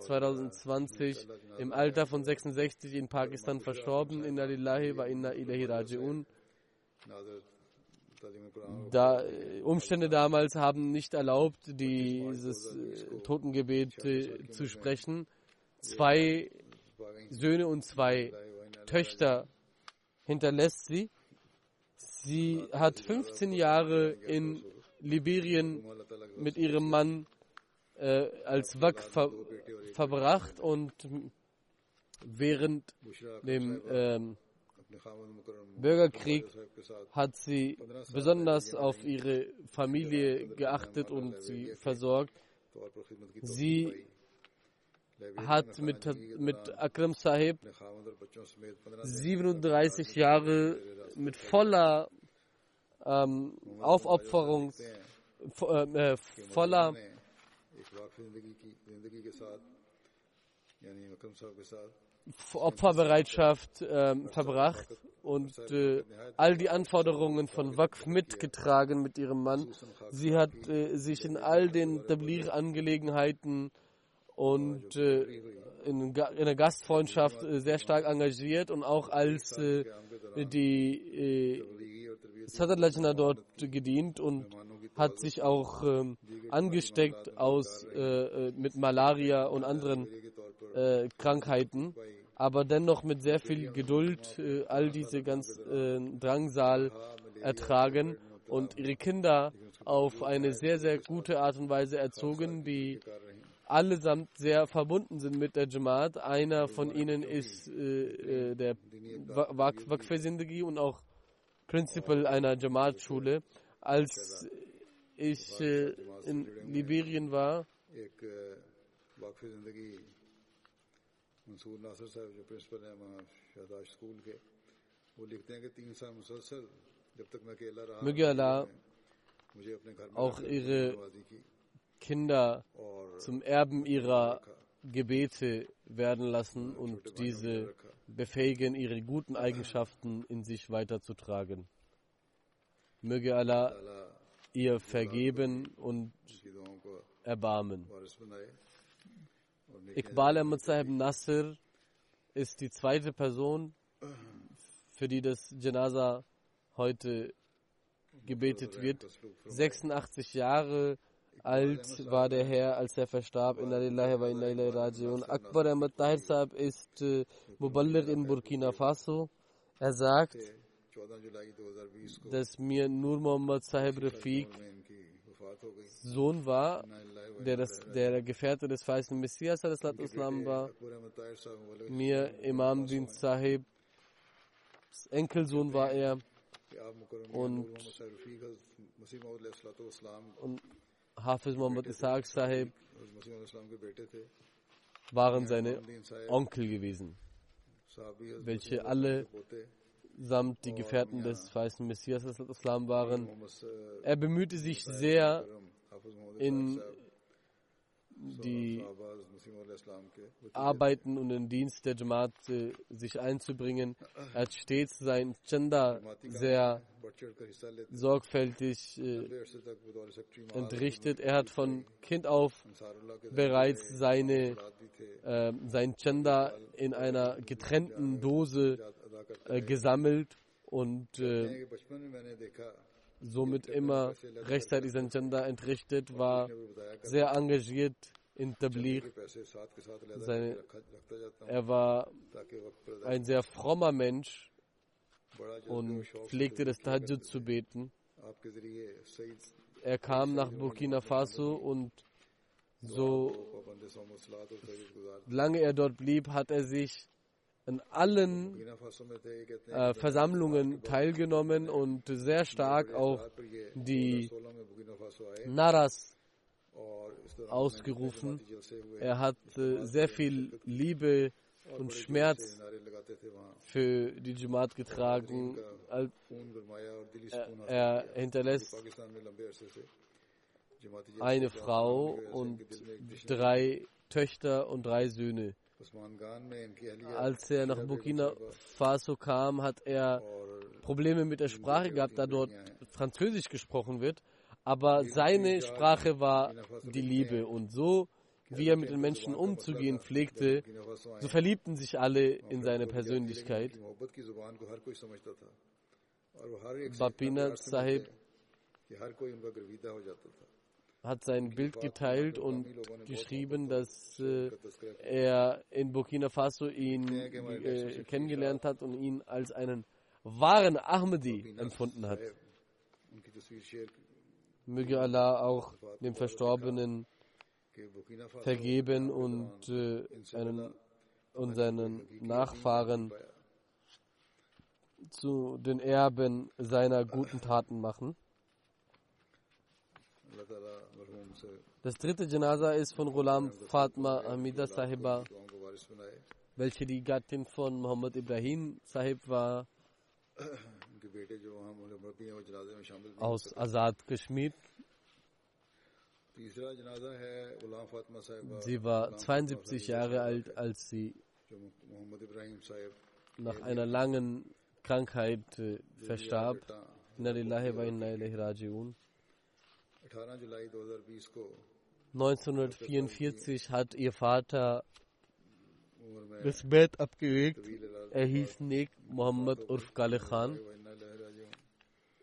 2020 im Alter von 66 in Pakistan verstorben. Inna lillahi wa inna ilahi raji'un. Da, Umstände damals haben nicht erlaubt, dieses äh, Totengebet äh, zu sprechen. Zwei Söhne und zwei Töchter hinterlässt sie. Sie hat 15 Jahre in Liberien mit ihrem Mann äh, als Wak ver verbracht und während dem ähm, Bürgerkrieg hat sie besonders auf ihre Familie geachtet und sie versorgt. Sie hat mit, mit Akram Sahib 37 Jahre mit voller ähm, Aufopferung, äh, voller Opferbereitschaft äh, verbracht und äh, all die Anforderungen von Waqf mitgetragen mit ihrem Mann. Sie hat äh, sich in all den Tablir-Angelegenheiten und äh, in, in, der Gastfreundschaft äh, sehr stark engagiert und auch als äh, die Sadr Lajna dort gedient und hat sich auch ähm, angesteckt aus, äh, mit Malaria und anderen äh, Krankheiten, aber dennoch mit sehr viel Geduld äh, all diese ganz äh, Drangsal ertragen und ihre Kinder auf eine sehr, sehr gute Art und Weise erzogen, die allesamt sehr verbunden sind mit der Jamaat. Einer von ihnen ist äh, äh der Waqf Sindagi und auch Principal einer Jamaat-Schule. Als ich äh, in Liberien war, Möge Allah auch ihre Kinder zum Erben ihrer Gebete werden lassen und diese befähigen, ihre guten Eigenschaften in sich weiterzutragen. Möge Allah ihr vergeben und erbarmen. Iqbal Ahmad Sahib Nasir ist die zweite Person, für die das Janaza heute gebetet wird. 86 Jahre alt war der Herr, als er verstarb. Inna lillahi wa inna ilaihi rajiun. Akbar Ahmad Tahir Sahib ist äh, Muballigh in Burkina Faso. Er sagt, dass mir Nur Muhammad Sahib Rafiq Sohn war, der, das, der Gefährte des weißen Messias Islam war, mir Imam bin Sahib, Enkelsohn war er. Und, und Hafiz Muhammad Isaac Sahib waren seine Onkel gewesen, welche alle samt die Gefährten des weißen Messias Islam waren. Er bemühte sich sehr in die Arbeiten und den Dienst der Jamaat äh, sich einzubringen. Er hat stets sein Chanda sehr sorgfältig äh, entrichtet. Er hat von Kind auf bereits seine, äh, sein Chanda in einer getrennten Dose äh, gesammelt und äh, somit immer rechtzeitig sein Gender entrichtet, war sehr engagiert in Tabligh. Seine, er war ein sehr frommer Mensch und pflegte das Tahajjud zu beten. Er kam nach Burkina Faso und so lange er dort blieb, hat er sich an allen äh, Versammlungen teilgenommen und sehr stark auch die Naras ausgerufen. Er hat äh, sehr viel Liebe und Schmerz für die Jamaat getragen. Er, er hinterlässt eine Frau und drei Töchter und drei Söhne. Als er nach Burkina Faso kam, hat er Probleme mit der Sprache gehabt, da dort Französisch gesprochen wird. Aber seine Sprache war die Liebe. Und so, wie er mit den Menschen umzugehen pflegte, so verliebten sich alle in seine Persönlichkeit. Bapina Sahib hat sein Bild geteilt und geschrieben, dass äh, er in Burkina Faso ihn äh, kennengelernt hat und ihn als einen wahren Ahmadi empfunden hat. Möge Allah auch dem Verstorbenen vergeben und, äh, einen, und seinen Nachfahren zu den Erben seiner guten Taten machen. Das dritte Janaza ist von Ghulam Fatma Hamida Sahiba, welche die Gattin von Muhammad Ibrahim Sahib war, aus Azad Kashmir. Sie war 72 Jahre alt, als sie nach einer langen Krankheit äh, verstarb. Inna lillahi wa inna ilaihi raji'un. 1944 hat ihr Vater das Bett abgelegt. Er hieß Nek Muhammad Urf Kale Khan.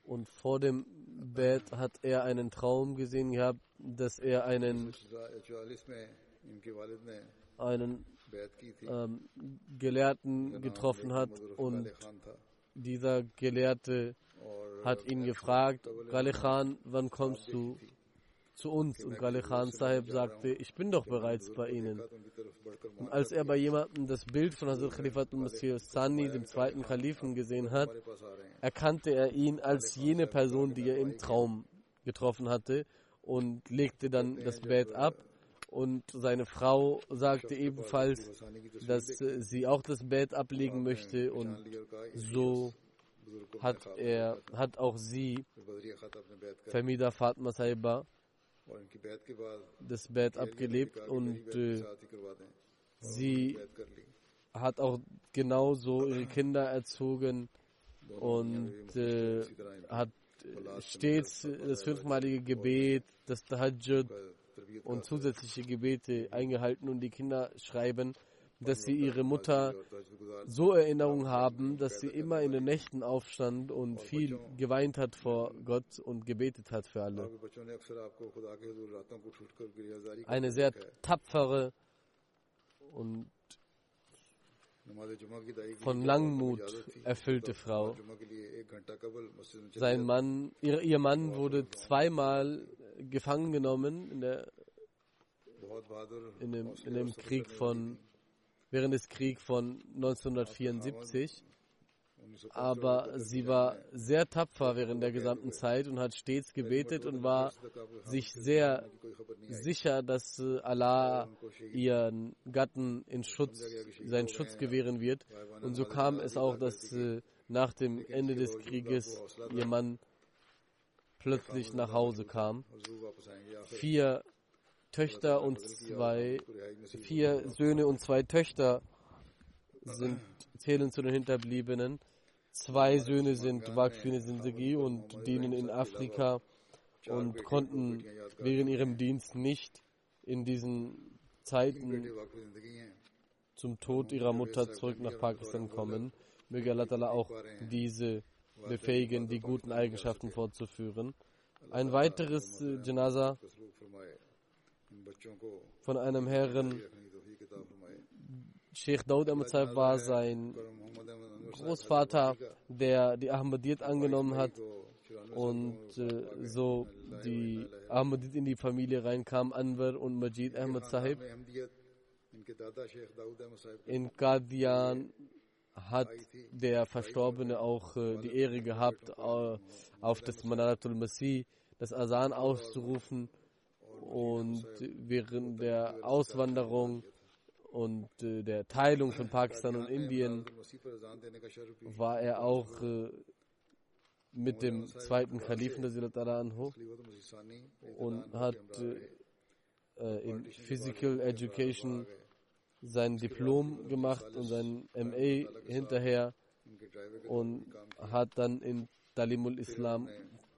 Und vor dem Bett hat er einen Traum gesehen gehabt, dass er einen, einen ähm, Gelehrten getroffen hat und dieser Gelehrte hat ihn gefragt, Khan, wann kommst du zu uns? Und Gale Khan Sahib sagte, ich bin doch bereits bei Ihnen. Und als er bei jemandem das Bild von Hazrat Khalifat Masih Sani, dem zweiten Kalifen, gesehen hat, erkannte er ihn als jene Person, die er im Traum getroffen hatte und legte dann das Bett ab. Und seine Frau sagte ebenfalls, dass sie auch das Bett ablegen möchte und so hat er, hat auch sie, Famida Fatma Saiba, das Bett abgelebt und äh, sie hat auch genauso ihre Kinder erzogen und äh, hat stets das fünfmalige Gebet, das Tahajjud und zusätzliche Gebete eingehalten und die Kinder schreiben, dass sie ihre Mutter so Erinnerung haben, dass sie immer in den Nächten aufstand und viel geweint hat vor Gott und gebetet hat für alle. Eine sehr tapfere und von Langmut erfüllte Frau. Sein Mann, ihr, ihr Mann wurde zweimal gefangen genommen in, der, in, dem, in dem Krieg von während des Kriegs von 1974. Aber sie war sehr tapfer während der gesamten Zeit und hat stets gebetet und war sich sehr sicher, dass äh, Allah ihren Gatten in Schutz, seinen Schutz gewähren wird. Und so kam es auch, dass äh, nach dem Ende des Krieges ihr Mann plötzlich nach Hause kam. Vier Töchter und zwei, vier Söhne und zwei Töchter sind, zählen zu den Hinterbliebenen. Zwei Söhne sind Wakfine Sindegi und dienen in Afrika und konnten während ihrem Dienst nicht in diesen Zeiten zum Tod ihrer Mutter zurück nach Pakistan kommen. Möge Allah auch diese befähigen, die guten Eigenschaften fortzuführen. Ein weiteres äh, Janaza von einem Herrn, Sheikh Daud Ahmad war sein Großvater, der die Ahmadiyyat angenommen hat und äh, so die Ahmadid in die Familie reinkam, Anwar und Majid Ahmad Sahib. In Qadian hat der Verstorbene auch äh, die Ehre gehabt, äh, auf das Manaratul Masih, das Asan auszurufen und während der Auswanderung und äh, der Teilung von Pakistan und Indien war er auch äh, mit dem zweiten Kalifen der Silat anho und hat äh, in Physical Education sein Diplom gemacht und sein MA hinterher und hat dann in Dalimul Islam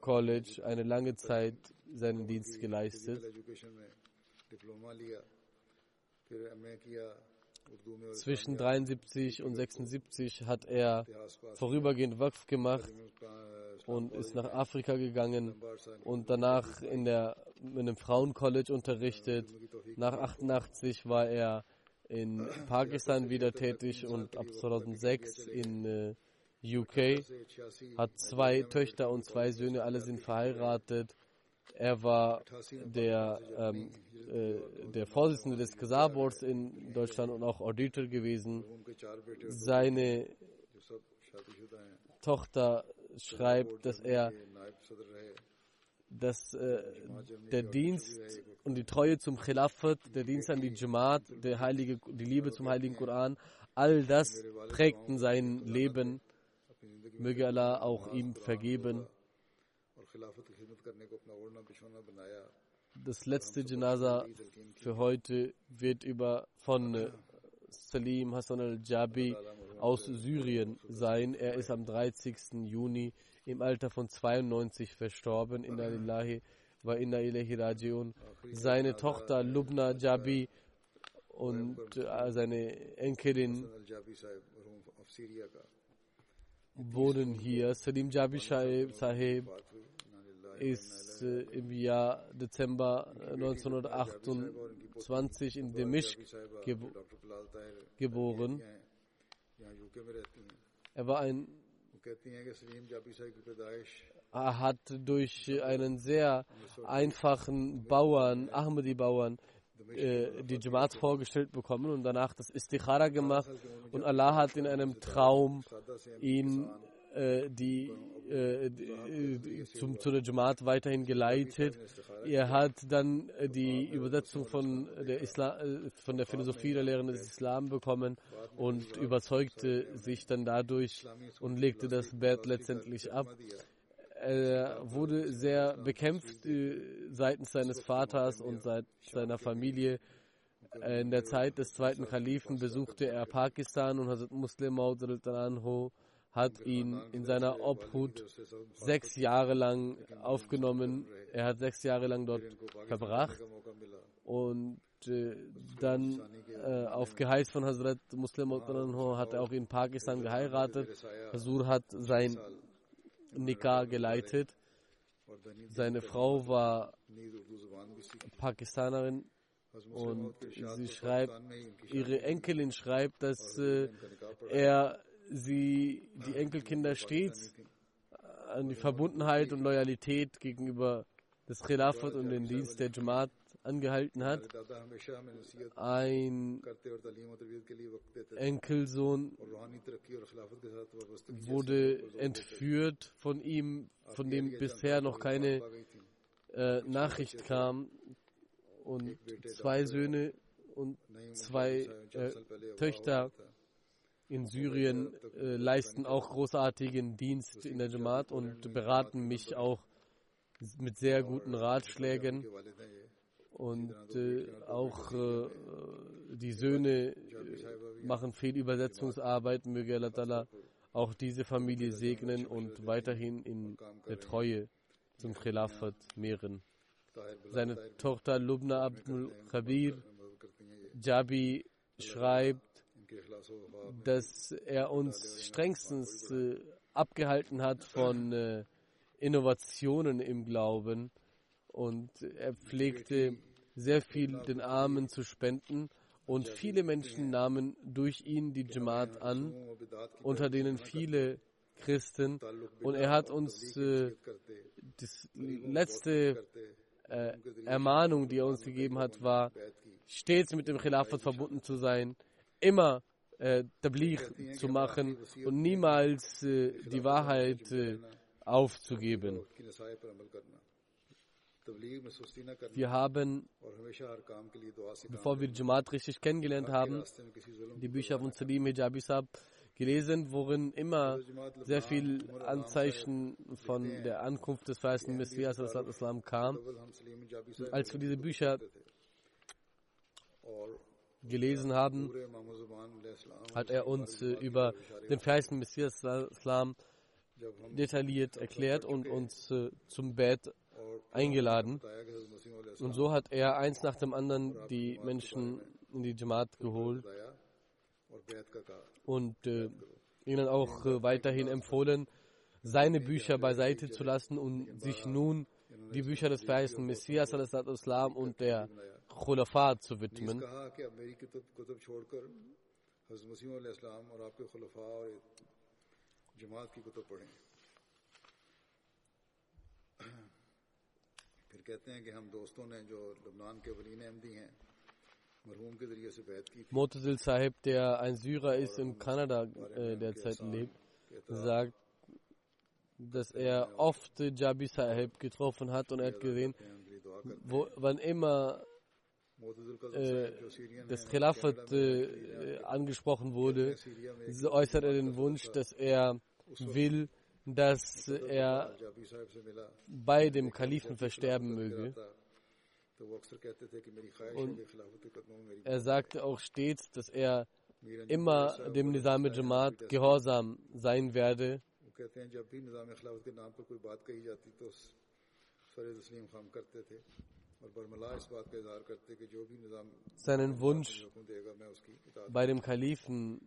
College eine lange Zeit seinen Dienst geleistet. Zwischen 73 und 76 hat er vorübergehend Waqf gemacht und ist nach Afrika gegangen und danach in, der, in einem Frauencollege unterrichtet. Nach 88 war er in Pakistan wieder tätig und ab 2006 in äh, UK. Hat zwei Töchter und zwei Söhne, alle sind verheiratet er war der, ähm, äh, der Vorsitzende des Kasar-Boards in Deutschland und auch Auditor gewesen. Seine Tochter schreibt, dass er dass äh, der Dienst und die Treue zum Khilafat, der Dienst an die Jamaat, der heilige, die Liebe zum heiligen Koran, all das prägten sein Leben. Möge Allah auch ihm vergeben. Das letzte Janaza für heute wird über von äh, Salim Hassan al-Jabi aus Syrien sein. Er ist am 30. Juni im Alter von 92 verstorben. Inna lillahi wa inna ilahi raji'un. Seine Tochter Lubna Jabi und äh, seine Enkelin wurden hier. Salim Jabi Sahib ist äh, im Jahr Dezember äh, 1928 in Demischk gebo geboren. Er war ein er hat durch einen sehr einfachen Bauern, Ahmadi-Bauern, äh, die Jamaat vorgestellt bekommen und danach das Istikhara gemacht. Und Allah hat in einem Traum ihn äh, die äh, zum, zu der Jamaat weiterhin geleitet. Er hat dann die Übersetzung von der, Isla äh, von der Philosophie der Lehren des Islam bekommen und überzeugte sich dann dadurch und legte das Bett letztendlich ab. Er wurde sehr bekämpft äh, seitens seines Vaters und seit seiner Familie. In der Zeit des zweiten Kalifen besuchte er Pakistan und Hazrat Muslim Maud hat ihn in seiner Obhut sechs Jahre lang aufgenommen. Er hat sechs Jahre lang dort verbracht und äh, dann äh, auf Geheiß von Hazrat Muslim hat er auch in Pakistan geheiratet. Hazur hat sein Nikah geleitet. Seine Frau war Pakistanerin und sie schreibt, ihre Enkelin schreibt, dass äh, er sie die Enkelkinder stets an die Verbundenheit und Loyalität gegenüber des Khilafat und den Dienst der Jamaat angehalten hat. Ein Enkelsohn wurde entführt von ihm, von dem bisher noch keine äh, Nachricht kam. Und zwei Söhne und zwei äh, Töchter in Syrien äh, leisten auch großartigen Dienst in der Jamaat und beraten mich auch mit sehr guten Ratschlägen. Und äh, auch äh, die Söhne äh, machen viel Übersetzungsarbeit. Möge Allah Ta'ala auch diese Familie segnen und weiterhin in der Treue zum Khilafat mehren. Seine Tochter Lubna Abdul Khabir Jabi schreibt, dass er uns strengstens äh, abgehalten hat von äh, Innovationen im Glauben. Und er pflegte sehr viel den Armen zu spenden. Und viele Menschen nahmen durch ihn die Jamaat an, unter denen viele Christen. Und er hat uns äh, das letzte äh, Ermahnung, die er uns gegeben hat, war, stets mit dem Khilafat verbunden zu sein, immer äh, Tabligh zu machen und niemals äh, die Wahrheit äh, aufzugeben. Wir haben, bevor wir Jamaat richtig kennengelernt haben, die Bücher von Salim Hijabi Sahib gelesen, worin immer sehr viel Anzeichen von der Ankunft des verheißenen Messias Islam kam. Als wir diese Bücher gelesen haben, hat er uns äh, über den verheißenen Messias Islam detailliert erklärt und uns äh, zum Bett eingeladen. Und so hat er eins nach dem anderen die Menschen in die Jamaat geholt und äh, ihnen auch äh, weiterhin empfohlen, seine Bücher beiseite zu lassen und sich nun die Bücher des verheißenen Messias Islam und der Khulafat zu widmen. پھر کہتے ہیں کہ ہم دوستوں نے جو لبنان کے ولین احمدی ہیں Motazil Sahib, der ein Syrer ist, in Kanada äh, derzeit lebt, sagt, dass er oft Jabi Sahib getroffen hat und er hat gesehen, wo, wann immer das Khilafat äh, angesprochen wurde, äußert er den Wunsch, dass er will, dass er bei dem Kalifen versterben möge. Und er sagte auch stets, dass er immer dem Nizam Jamaat gehorsam sein werde. Seinen Wunsch bei dem Kalifen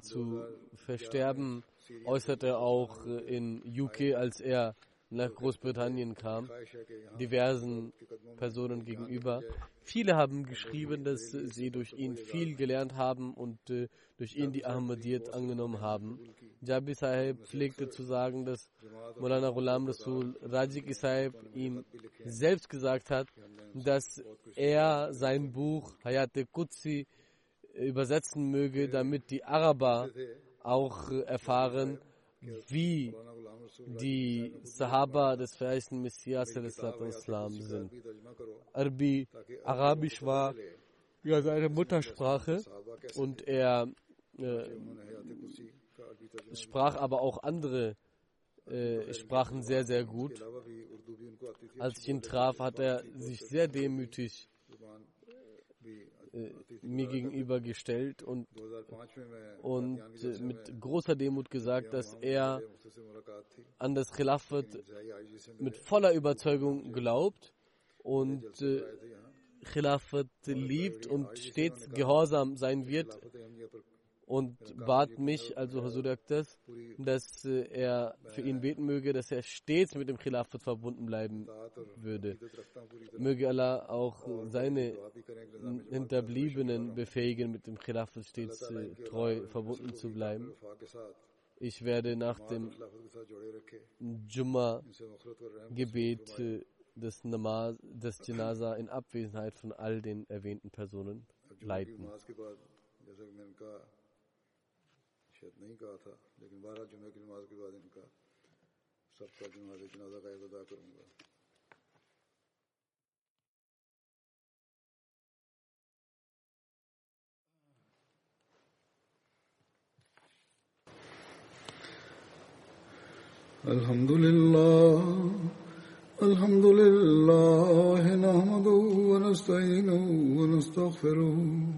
zu versterben äußerte er auch in UK, als er nach Großbritannien kam, diversen Personen gegenüber. Viele haben geschrieben, dass sie durch ihn viel gelernt haben und äh, durch ihn die Ahmadiyyat angenommen haben. Jabi Sahib pflegte zu sagen, dass Mulana Ghulam Rasul Rajik Sahib ihm selbst gesagt hat, dass er sein Buch Hayat Qudsi übersetzen möge, damit die Araber auch erfahren, wie die Sahaba des verheißten Messias Islam sind. Arbi, Arabisch war ja seine Muttersprache und er äh, sprach aber auch andere äh, Sprachen sehr, sehr gut. Als ich ihn traf, hat er sich sehr demütig äh, mir gegenüber gestellt und, und äh, mit großer Demut gesagt, dass er an das Khilafat mit voller Überzeugung glaubt und äh, Khilafat liebt und stets gehorsam sein wird und bat mich, also Hazur Akhtas, dass äh, er für ihn beten möge, dass er stets mit dem Khilafat verbunden bleiben würde. Möge Allah auch seine Hinterbliebenen befähigen, mit dem Khilafat stets äh, treu verbunden zu bleiben. Ich werde nach dem Jumma-Gebet äh, des Namaz, des Janaza in Abwesenheit von all den erwähnten Personen leiten. شاید نہیں کہا تھا، لیکن بارہ جمعہ کی نماز کے بعد ان کا سب کا نماز جنازہ کا ادا کروں گا۔ الحمد لله الحمد لله نحمده ونستعينه ونستغفره